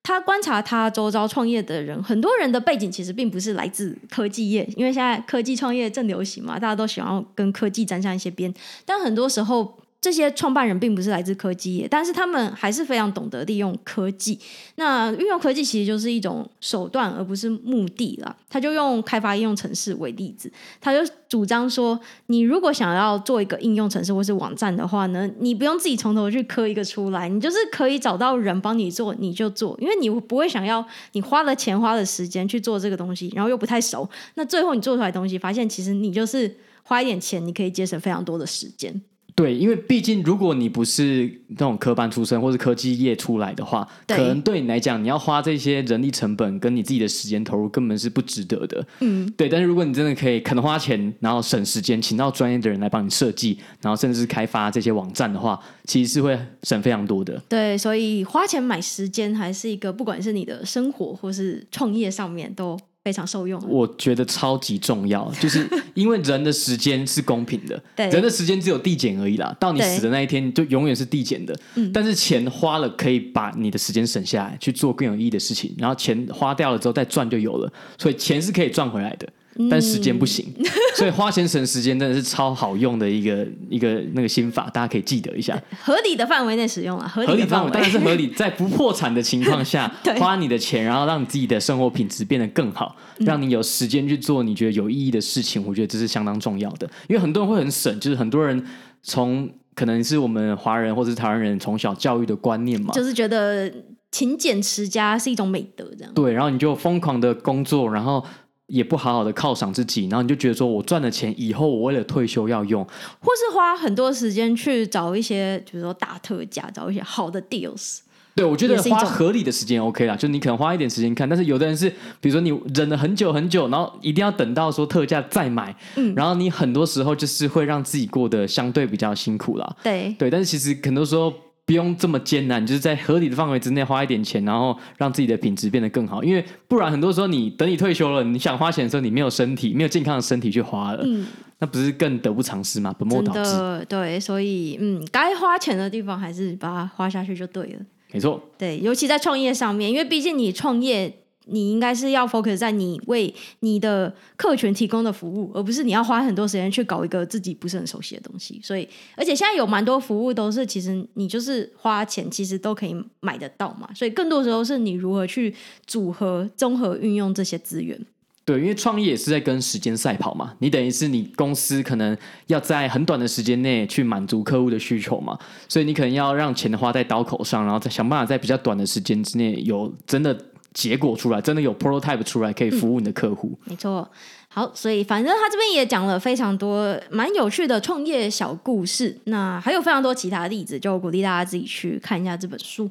他观察他周遭创业的人，很多人的背景其实并不是来自科技业，因为现在科技创业正流行嘛，大家都喜欢跟科技沾上一些边，但很多时候。这些创办人并不是来自科技业，但是他们还是非常懂得利用科技。那运用科技其实就是一种手段，而不是目的了。他就用开发应用程式为例子，他就主张说，你如果想要做一个应用程式或是网站的话呢，你不用自己从头去刻一个出来，你就是可以找到人帮你做，你就做，因为你不会想要你花了钱花了时间去做这个东西，然后又不太熟，那最后你做出来的东西，发现其实你就是花一点钱，你可以节省非常多的时间。对，因为毕竟如果你不是那种科班出身或是科技业出来的话，可能对你来讲，你要花这些人力成本跟你自己的时间投入根本是不值得的。嗯，对。但是如果你真的可以肯花钱，然后省时间，请到专业的人来帮你设计，然后甚至是开发这些网站的话，其实是会省非常多的。对，所以花钱买时间还是一个，不管是你的生活或是创业上面都。非常受用，我觉得超级重要，就是因为人的时间是公平的，[LAUGHS] 对，人的时间只有递减而已啦。到你死的那一天，就永远是递减的。但是钱花了，可以把你的时间省下来，去做更有意义的事情。然后钱花掉了之后再赚就有了，所以钱是可以赚回来的。但时间不行，嗯、所以花钱省时间真的是超好用的一个一个那个心法，大家可以记得一下。合理的范围内使用啊，合理范围当然是合理，[LAUGHS] 在不破产的情况下花你的钱，然后让你自己的生活品质变得更好，让你有时间去做你觉得有意义的事情。我觉得这是相当重要的，因为很多人会很省，就是很多人从可能是我们华人或者是台湾人从小教育的观念嘛，就是觉得勤俭持家是一种美德，这样对，然后你就疯狂的工作，然后。也不好好的犒赏自己，然后你就觉得说，我赚的钱以后我为了退休要用，或是花很多时间去找一些，比如说大特价，找一些好的 deals。对，我觉得花合理的时间 OK 啦，就你可能花一点时间看，但是有的人是，比如说你忍了很久很久，然后一定要等到说特价再买，嗯，然后你很多时候就是会让自己过得相对比较辛苦啦。对对，但是其实很多时候。不用这么艰难，就是在合理的范围之内花一点钱，然后让自己的品质变得更好。因为不然，很多时候你等你退休了，你想花钱的时候，你没有身体，没有健康的身体去花了，嗯，那不是更得不偿失吗？本末倒置。对，所以嗯，该花钱的地方还是把它花下去就对了。没错，对，尤其在创业上面，因为毕竟你创业。你应该是要 focus 在你为你的客群提供的服务，而不是你要花很多时间去搞一个自己不是很熟悉的东西。所以，而且现在有蛮多服务都是，其实你就是花钱，其实都可以买得到嘛。所以，更多时候是你如何去组合、综合运用这些资源。对，因为创业也是在跟时间赛跑嘛。你等于是你公司可能要在很短的时间内去满足客户的需求嘛，所以你可能要让钱花在刀口上，然后再想办法在比较短的时间之内有真的。结果出来，真的有 prototype 出来可以服务你的客户。嗯、没错。好，所以反正他这边也讲了非常多蛮有趣的创业小故事，那还有非常多其他的例子，就鼓励大家自己去看一下这本书。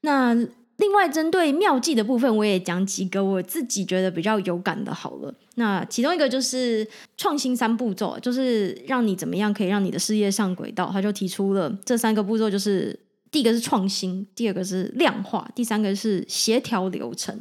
那另外针对妙计的部分，我也讲几个我自己觉得比较有感的。好了，那其中一个就是创新三步骤，就是让你怎么样可以让你的事业上轨道。他就提出了这三个步骤，就是第一个是创新，第二个是量化，第三个是协调流程。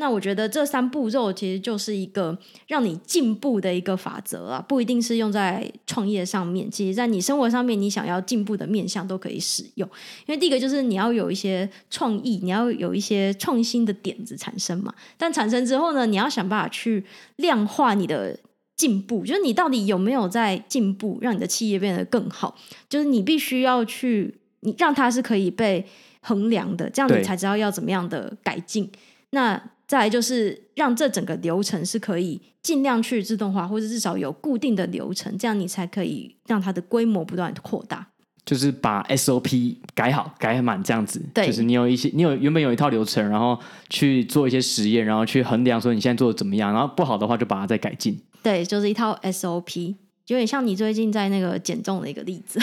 那我觉得这三步骤其实就是一个让你进步的一个法则啊，不一定是用在创业上面，其实在你生活上面，你想要进步的面向都可以使用。因为第一个就是你要有一些创意，你要有一些创新的点子产生嘛。但产生之后呢，你要想办法去量化你的进步，就是你到底有没有在进步，让你的企业变得更好。就是你必须要去，你让它是可以被衡量的，这样你才知道要怎么样的改进。那再来就是让这整个流程是可以尽量去自动化，或者至少有固定的流程，这样你才可以让它的规模不断扩大。就是把 SOP 改好、改满这样子。对，就是你有一些，你有原本有一套流程，然后去做一些实验，然后去衡量说你现在做的怎么样，然后不好的话就把它再改进。对，就是一套 SOP，有点像你最近在那个减重的一个例子。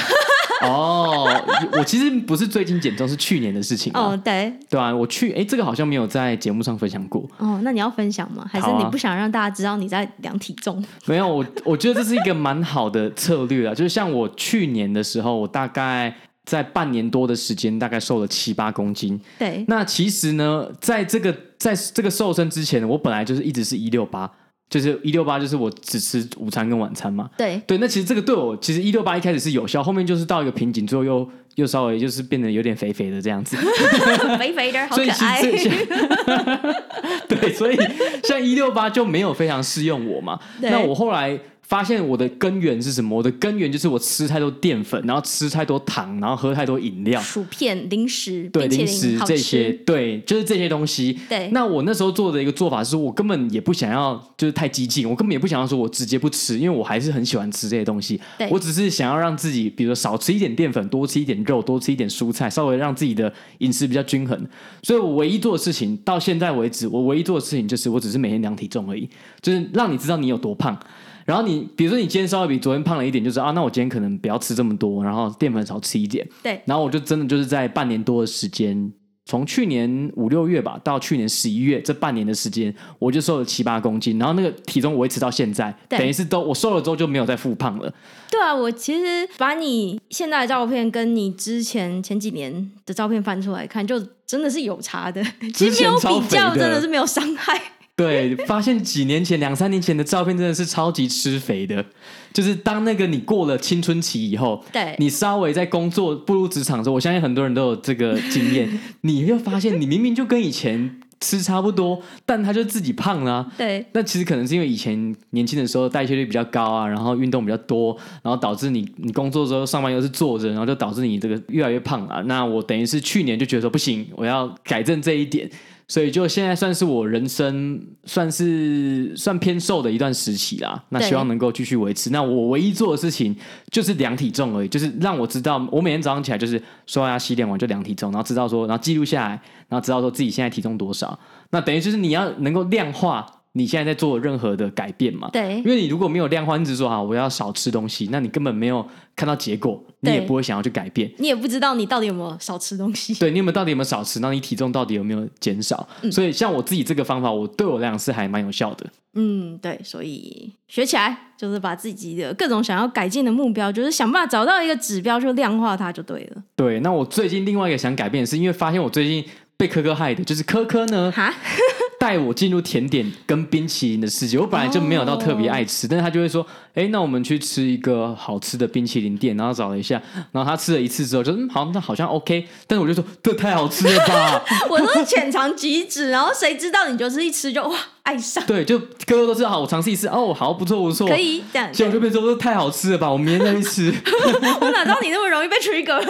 [LAUGHS] 哦，我其实不是最近减重，是去年的事情。哦，对，对啊，我去，哎，这个好像没有在节目上分享过。哦，那你要分享吗？还是你不想让大家知道你在量体重？啊、[LAUGHS] 没有，我我觉得这是一个蛮好的策略啊。就是像我去年的时候，我大概在半年多的时间，大概瘦了七八公斤。对，那其实呢，在这个在这个瘦身之前，我本来就是一直是一六八。就是一六八，就是我只吃午餐跟晚餐嘛。对对，那其实这个对我，其实一六八一开始是有效，后面就是到一个瓶颈，最后又又稍微就是变得有点肥肥的这样子，[LAUGHS] 肥肥的，好可爱。[LAUGHS] 对，所以像一六八就没有非常适用我嘛。那我后来。发现我的根源是什么？我的根源就是我吃太多淀粉，然后吃太多糖，然后喝太多饮料、薯片、零食、对零食这些，对，就是这些东西。对，那我那时候做的一个做法是我根本也不想要，就是太激进，我根本也不想要说我直接不吃，因为我还是很喜欢吃这些东西。对，我只是想要让自己，比如说少吃一点淀粉，多吃一点肉，多吃一点蔬菜，稍微让自己的饮食比较均衡。所以我唯一做的事情到现在为止，我唯一做的事情就是我只是每天量体重而已，就是让你知道你有多胖。然后你比如说你今天稍微比昨天胖了一点，就是啊，那我今天可能不要吃这么多，然后淀粉少吃一点。对。然后我就真的就是在半年多的时间，从去年五六月吧，到去年十一月这半年的时间，我就瘦了七八公斤，然后那个体重维持到现在，等于是都我瘦了之后就没有再复胖了。对啊，我其实把你现在的照片跟你之前前几年的照片翻出来看，就真的是有差的。其实没有比较，真的是没有伤害。对，发现几年前、两三年前的照片真的是超级吃肥的。就是当那个你过了青春期以后，对，你稍微在工作步入职场的时候，我相信很多人都有这个经验。[LAUGHS] 你会发现，你明明就跟以前吃差不多，但他就自己胖了啊。对，那其实可能是因为以前年轻的时候代谢率比较高啊，然后运动比较多，然后导致你你工作的时候上班又是坐着，然后就导致你这个越来越胖啊。那我等于是去年就觉得说不行，我要改正这一点。所以就现在算是我人生算是算偏瘦的一段时期啦，那希望能够继续维持。那我唯一做的事情就是量体重而已，就是让我知道我每天早上起来就是刷牙洗脸完就量体重，然后知道说，然后记录下来，然后知道说自己现在体重多少。那等于就是你要能够量化。你现在在做任何的改变嘛？对，因为你如果没有量化，你只说啊，我要少吃东西，那你根本没有看到结果，你也不会想要去改变。你也不知道你到底有没有少吃东西。对，你有没有到底有没有少吃？那你体重到底有没有减少？嗯。所以像我自己这个方法，我对我来讲是还蛮有效的。嗯，对，所以学起来就是把自己的各种想要改进的目标，就是想办法找到一个指标，就量化它就对了。对，那我最近另外一个想改变的是，因为发现我最近被科科害的，就是科科呢。哈。[LAUGHS] 带我进入甜点跟冰淇淋的世界，我本来就没有到特别爱吃，oh. 但是他就会说，哎，那我们去吃一个好吃的冰淇淋店，然后找了一下，然后他吃了一次之后，就嗯，好，那好像 OK，但是我就说，这太好吃了吧，[LAUGHS] 我都是浅尝即止，然后谁知道你就是一吃就哇爱上，对，就哥哥都是好，我尝试一次，哦，好不错不错，可以这样，结果就变成说太好吃了吧，我明天再去吃，[LAUGHS] 我哪知道你那么容易被 trigger。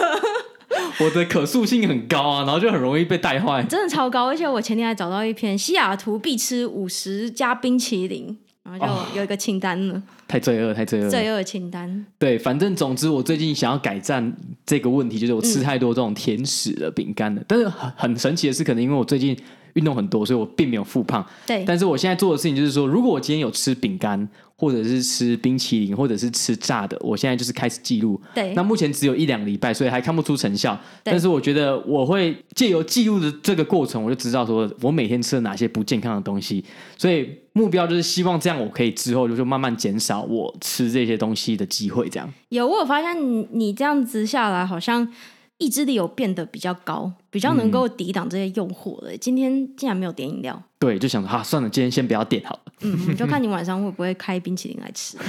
[LAUGHS] 我的可塑性很高啊，然后就很容易被带坏，真的超高。而且我前天还找到一篇西雅图必吃五十家冰淇淋，然后就有一个清单了。哦、太罪恶，太罪恶，罪恶清单。对，反正总之我最近想要改善这个问题，就是我吃太多这种甜食的饼干了。嗯、但是很很神奇的是，可能因为我最近运动很多，所以我并没有复胖。对，但是我现在做的事情就是说，如果我今天有吃饼干，或者是吃冰淇淋，或者是吃炸的，我现在就是开始记录。对，那目前只有一两个礼拜，所以还看不出成效。但是我觉得我会借由记录的这个过程，我就知道说我每天吃了哪些不健康的东西。所以目标就是希望这样，我可以之后就是慢慢减少我吃这些东西的机会。这样有，我有发现你你这样子下来好像。意志力有变得比较高，比较能够抵挡这些诱惑了。嗯、今天竟然没有点饮料，对，就想着哈、啊，算了，今天先不要点好了。嗯，就看你晚上会不会开冰淇淋来吃。[LAUGHS]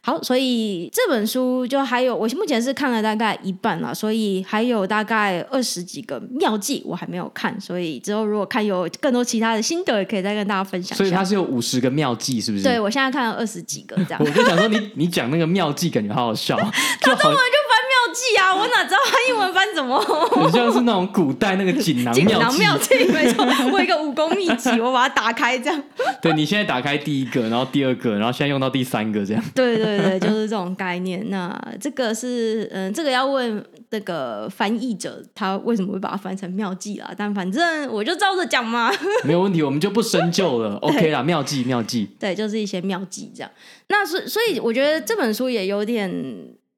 好，所以这本书就还有，我目前是看了大概一半了，所以还有大概二十几个妙计我还没有看，所以之后如果看有更多其他的心得，也可以再跟大家分享。所以它是有五十个妙计，是不是？对，我现在看了二十几个这样。我就想说你，你你讲那个妙计，感觉好好笑。[LAUGHS] 他中文就翻妙计啊，我哪知道他英文翻什么？[LAUGHS] 很像是那种古代那个锦囊 [LAUGHS] 妙计。妙计没错，[LAUGHS] 我有一个武功秘籍，我把它打开这样。对，你现在打开第一个，然后第二个，然后现在用到第三个这样。对对对，就是这种概念。那这个是嗯，这个要问那个翻译者，他为什么会把它翻成妙计啦？但反正我就照着讲嘛，没有问题，我们就不深究了。OK 啦，妙计妙计，对，就是一些妙计这样。那所所以，我觉得这本书也有点。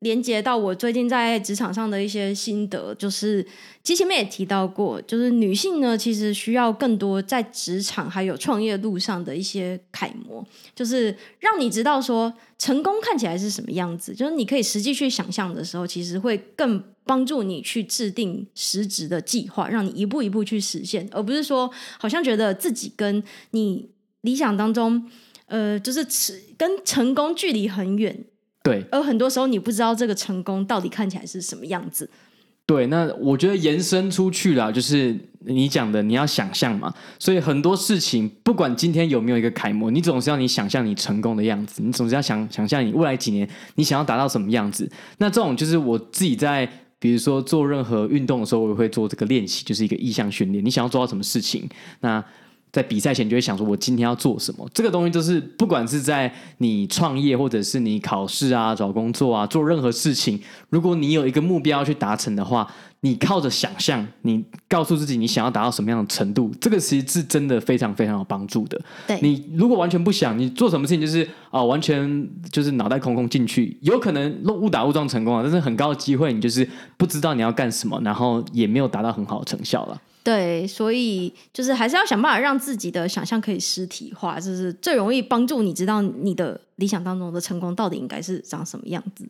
连接到我最近在职场上的一些心得，就是其实前面也提到过，就是女性呢，其实需要更多在职场还有创业路上的一些楷模，就是让你知道说成功看起来是什么样子，就是你可以实际去想象的时候，其实会更帮助你去制定实质的计划，让你一步一步去实现，而不是说好像觉得自己跟你理想当中，呃，就是跟成功距离很远。对，而很多时候你不知道这个成功到底看起来是什么样子。对，那我觉得延伸出去了，就是你讲的，你要想象嘛。所以很多事情，不管今天有没有一个楷模，你总是要你想象你成功的样子，你总是要想想象你未来几年你想要达到什么样子。那这种就是我自己在，比如说做任何运动的时候，我也会做这个练习，就是一个意向训练。你想要做到什么事情，那。在比赛前就会想说，我今天要做什么？这个东西就是，不管是在你创业，或者是你考试啊、找工作啊、做任何事情，如果你有一个目标要去达成的话，你靠着想象，你告诉自己你想要达到什么样的程度，这个其实是真的非常非常有帮助的。对，你如果完全不想，你做什么事情就是啊、哦，完全就是脑袋空空进去，有可能误打误撞成功了，但是很高的机会你就是不知道你要干什么，然后也没有达到很好的成效了。对，所以就是还是要想办法让自己的想象可以实体化，就是最容易帮助你知道你的理想当中的成功到底应该是长什么样子。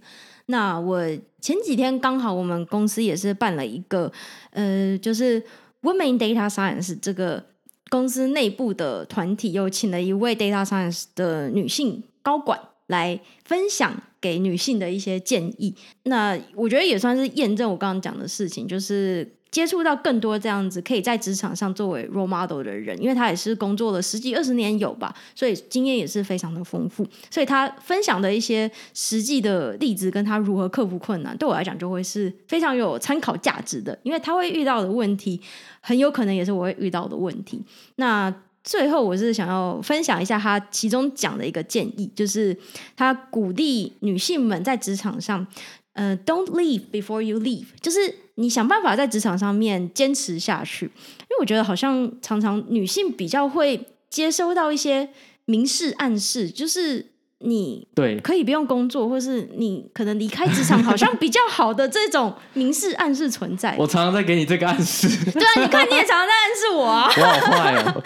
那我前几天刚好我们公司也是办了一个，呃，就是 Women Data Science 这个公司内部的团体，又请了一位 Data Science 的女性高管来分享给女性的一些建议。那我觉得也算是验证我刚刚讲的事情，就是。接触到更多这样子可以在职场上作为 role model 的人，因为他也是工作了十几二十年有吧，所以经验也是非常的丰富。所以他分享的一些实际的例子，跟他如何克服困难，对我来讲就会是非常有参考价值的。因为他会遇到的问题，很有可能也是我会遇到的问题。那最后，我是想要分享一下他其中讲的一个建议，就是他鼓励女性们在职场上，呃，don't leave before you leave，就是。你想办法在职场上面坚持下去，因为我觉得好像常常女性比较会接收到一些明示暗示，就是你对可以不用工作，或是你可能离开职场好像比较好的这种明示暗示存在。我常常在给你这个暗示。对啊，你看你也常常在暗示我啊。我好坏哦。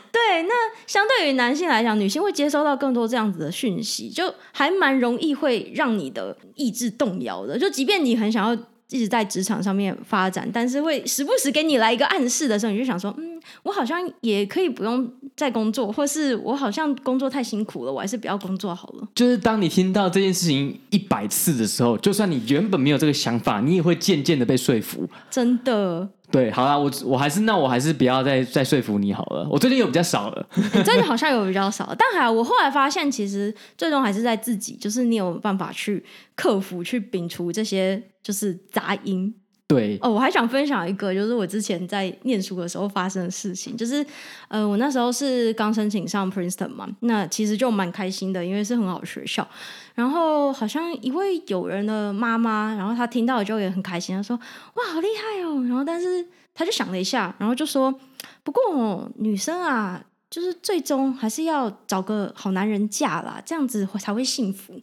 [LAUGHS] 对，那相对于男性来讲，女性会接收到更多这样子的讯息，就还蛮容易会让你的意志动摇的。就即便你很想要。一直在职场上面发展，但是会时不时给你来一个暗示的时候，你就想说，嗯，我好像也可以不用再工作，或是我好像工作太辛苦了，我还是不要工作好了。就是当你听到这件事情一百次的时候，就算你原本没有这个想法，你也会渐渐的被说服。真的。对，好啦，我我还是那我还是不要再再说服你好了。我最近有比较少了，[LAUGHS] 最近好像有比较少，但还好我后来发现，其实最终还是在自己，就是你有办法去克服、去摒除这些就是杂音。对哦，我还想分享一个，就是我之前在念书的时候发生的事情，就是呃，我那时候是刚申请上 Princeton 嘛，那其实就蛮开心的，因为是很好的学校。然后好像一位友人的妈妈，然后她听到了就也很开心，她说：“哇，好厉害哦！”然后但是她就想了一下，然后就说：“不过女生啊，就是最终还是要找个好男人嫁啦，这样子才会幸福。[LAUGHS] ”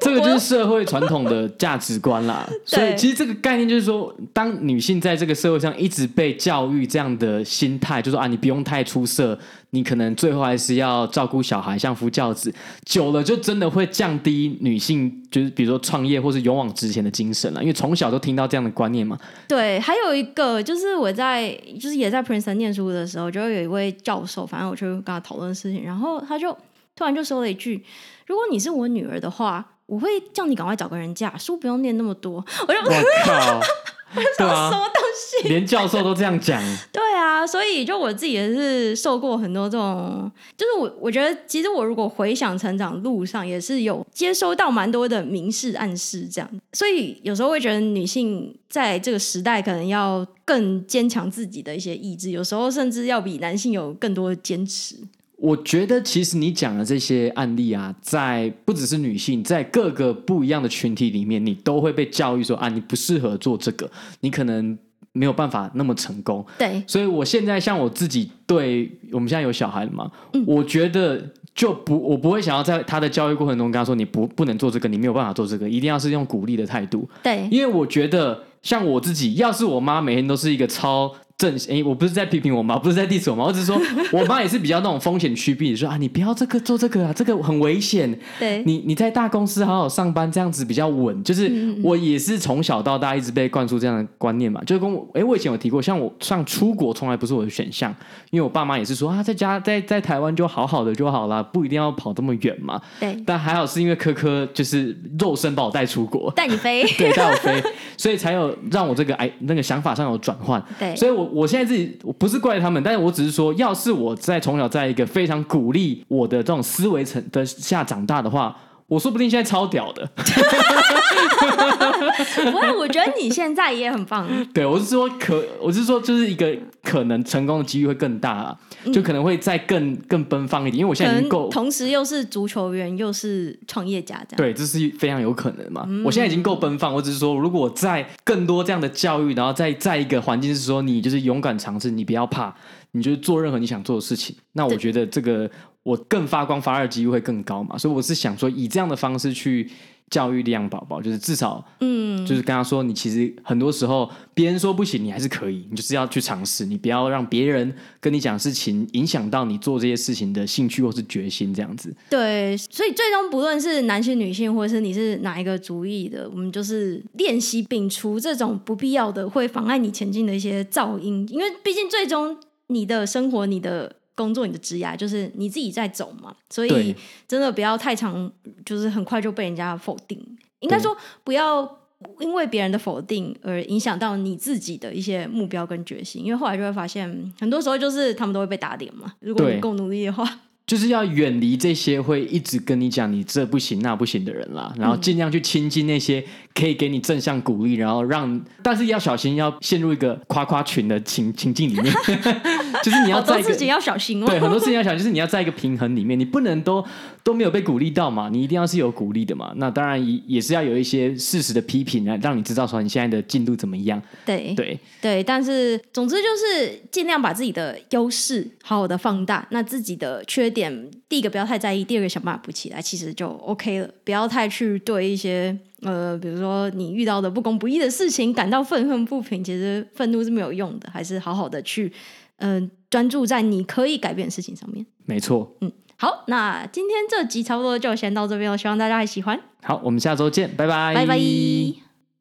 这个就是社会传统的价值观啦，所以其实这个概念就是说，当女性在这个社会上一直被教育这样的心态，就是说啊，你不用太出色，你可能最后还是要照顾小孩，相夫教子，久了就真的会降低女性，就是比如说创业或是勇往直前的精神了，因为从小都听到这样的观念嘛。对，还有一个就是我在就是也在 Princeton 念书的时候，就有一位教授，反正我就跟他讨论事情，然后他就突然就说了一句：“如果你是我女儿的话。”我会叫你赶快找个人嫁，书不用念那么多。我就我靠，[LAUGHS] [LAUGHS] 对啊，什么东西？连教授都这样讲。[LAUGHS] 对啊，所以就我自己也是受过很多这种，就是我我觉得其实我如果回想成长路上，也是有接收到蛮多的明示暗示这样。所以有时候会觉得女性在这个时代可能要更坚强自己的一些意志，有时候甚至要比男性有更多的坚持。我觉得其实你讲的这些案例啊，在不只是女性，在各个不一样的群体里面，你都会被教育说啊，你不适合做这个，你可能没有办法那么成功。对，所以我现在像我自己，对我们现在有小孩了嘛，嗯，我觉得就不，我不会想要在他的教育过程中跟他说，你不不能做这个，你没有办法做这个，一定要是用鼓励的态度。对，因为我觉得像我自己，要是我妈每天都是一个超。正哎，我不是在批评我妈，不是在 diss 我妈，我只是说 [LAUGHS] 我妈也是比较那种风险趋避，说啊，你不要这个做这个啊，这个很危险。对，你你在大公司好好上班，这样子比较稳。就是我也是从小到大一直被灌输这样的观念嘛，就是跟我哎，我以前有提过，像我上出国从来不是我的选项，因为我爸妈也是说啊，在家在在台湾就好好的就好了，不一定要跑这么远嘛。对，但还好是因为科科就是肉身把我带出国，带你飞，[LAUGHS] 对，带我飞，所以才有让我这个哎那个想法上有转换。对，所以我我现在自己我。不是怪他们，但是我只是说，要是我在从小在一个非常鼓励我的这种思维层的下长大的话，我说不定现在超屌的。[LAUGHS] 不会，我觉得你现在也很棒。[LAUGHS] 对，我是说可，我是说就是一个可能成功的几率会更大啊，就可能会再更更奔放一点，因为我现在已经够，同时又是足球员又是创业家这样。对，这是非常有可能嘛。嗯、我现在已经够奔放，我只是说，如果在更多这样的教育，然后在在一个环境是说，你就是勇敢尝试，你不要怕，你就是做任何你想做的事情，那我觉得这个。我更发光发热机会会更高嘛，所以我是想说，以这样的方式去教育亮宝宝，就是至少，嗯，就是跟他说，你其实很多时候别人说不行，你还是可以，你就是要去尝试，你不要让别人跟你讲事情影响到你做这些事情的兴趣或是决心，这样子。对，所以最终不论是男性、女性，或者是你是哪一个主义的，我们就是练习摒除这种不必要的会妨碍你前进的一些噪音，因为毕竟最终你的生活，你的。工作，你的职业就是你自己在走嘛，所以真的不要太常，就是很快就被人家否定。应该说，不要因为别人的否定而影响到你自己的一些目标跟决心，因为后来就会发现，很多时候就是他们都会被打脸嘛。如果你够努力的话。就是要远离这些会一直跟你讲你这不行那不行的人啦，然后尽量去亲近那些可以给你正向鼓励，然后让，但是要小心要陷入一个夸夸群的情情境里面，[LAUGHS] 就是你要在一个自己要小心哦。对，很多事情要小心，就是你要在一个平衡里面，你不能都都没有被鼓励到嘛，你一定要是有鼓励的嘛。那当然也也是要有一些事实的批评来让你知道说你现在的进度怎么样。对对对，但是总之就是尽量把自己的优势好好的放大，那自己的缺点，第一个不要太在意，第二个想办法补起来，其实就 OK 了。不要太去对一些呃，比如说你遇到的不公不义的事情感到愤恨不平，其实愤怒是没有用的，还是好好的去嗯、呃、专注在你可以改变的事情上面。没错，嗯，好，那今天这集差不多就先到这边了，希望大家还喜欢。好，我们下周见，拜拜，拜拜。